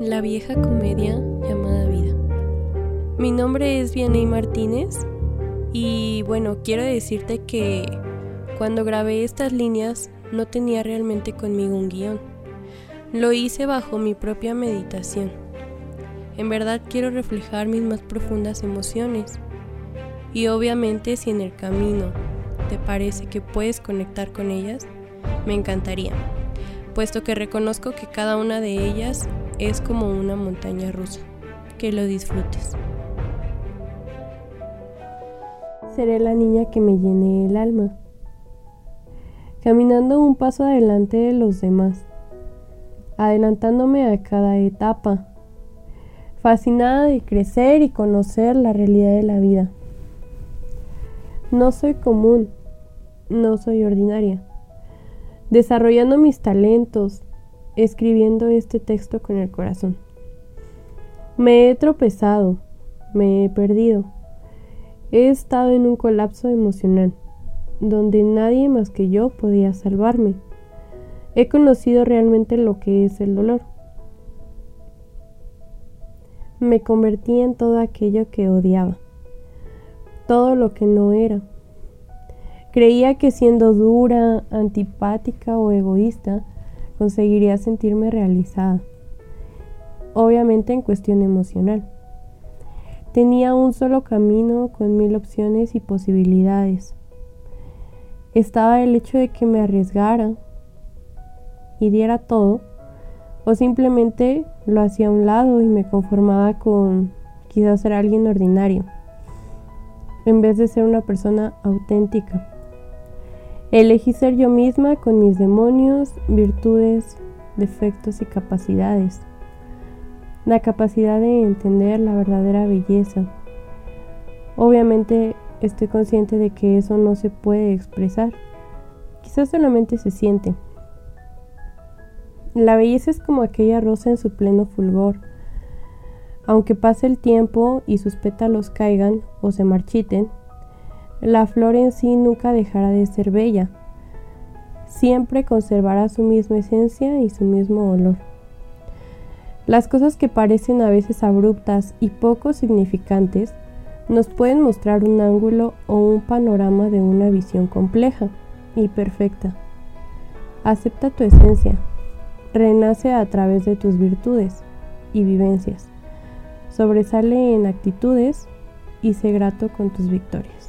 La vieja comedia llamada vida. Mi nombre es Vianey Martínez y bueno, quiero decirte que cuando grabé estas líneas no tenía realmente conmigo un guion. Lo hice bajo mi propia meditación. En verdad quiero reflejar mis más profundas emociones. Y obviamente si en el camino te parece que puedes conectar con ellas, me encantaría, puesto que reconozco que cada una de ellas es como una montaña rusa. Que lo disfrutes. Seré la niña que me llene el alma, caminando un paso adelante de los demás, adelantándome a cada etapa, fascinada de crecer y conocer la realidad de la vida. No soy común, no soy ordinaria, desarrollando mis talentos, escribiendo este texto con el corazón. Me he tropezado, me he perdido, he estado en un colapso emocional, donde nadie más que yo podía salvarme. He conocido realmente lo que es el dolor. Me convertí en todo aquello que odiaba, todo lo que no era. Creía que siendo dura, antipática o egoísta, conseguiría sentirme realizada. Obviamente en cuestión emocional. Tenía un solo camino con mil opciones y posibilidades. Estaba el hecho de que me arriesgara y diera todo, o simplemente lo hacía a un lado y me conformaba con quizás ser alguien ordinario, en vez de ser una persona auténtica. Elegí ser yo misma con mis demonios, virtudes, defectos y capacidades. La capacidad de entender la verdadera belleza. Obviamente estoy consciente de que eso no se puede expresar. Quizás solamente se siente. La belleza es como aquella rosa en su pleno fulgor. Aunque pase el tiempo y sus pétalos caigan o se marchiten, la flor en sí nunca dejará de ser bella. Siempre conservará su misma esencia y su mismo olor. Las cosas que parecen a veces abruptas y poco significantes nos pueden mostrar un ángulo o un panorama de una visión compleja y perfecta. Acepta tu esencia, renace a través de tus virtudes y vivencias, sobresale en actitudes y sé grato con tus victorias.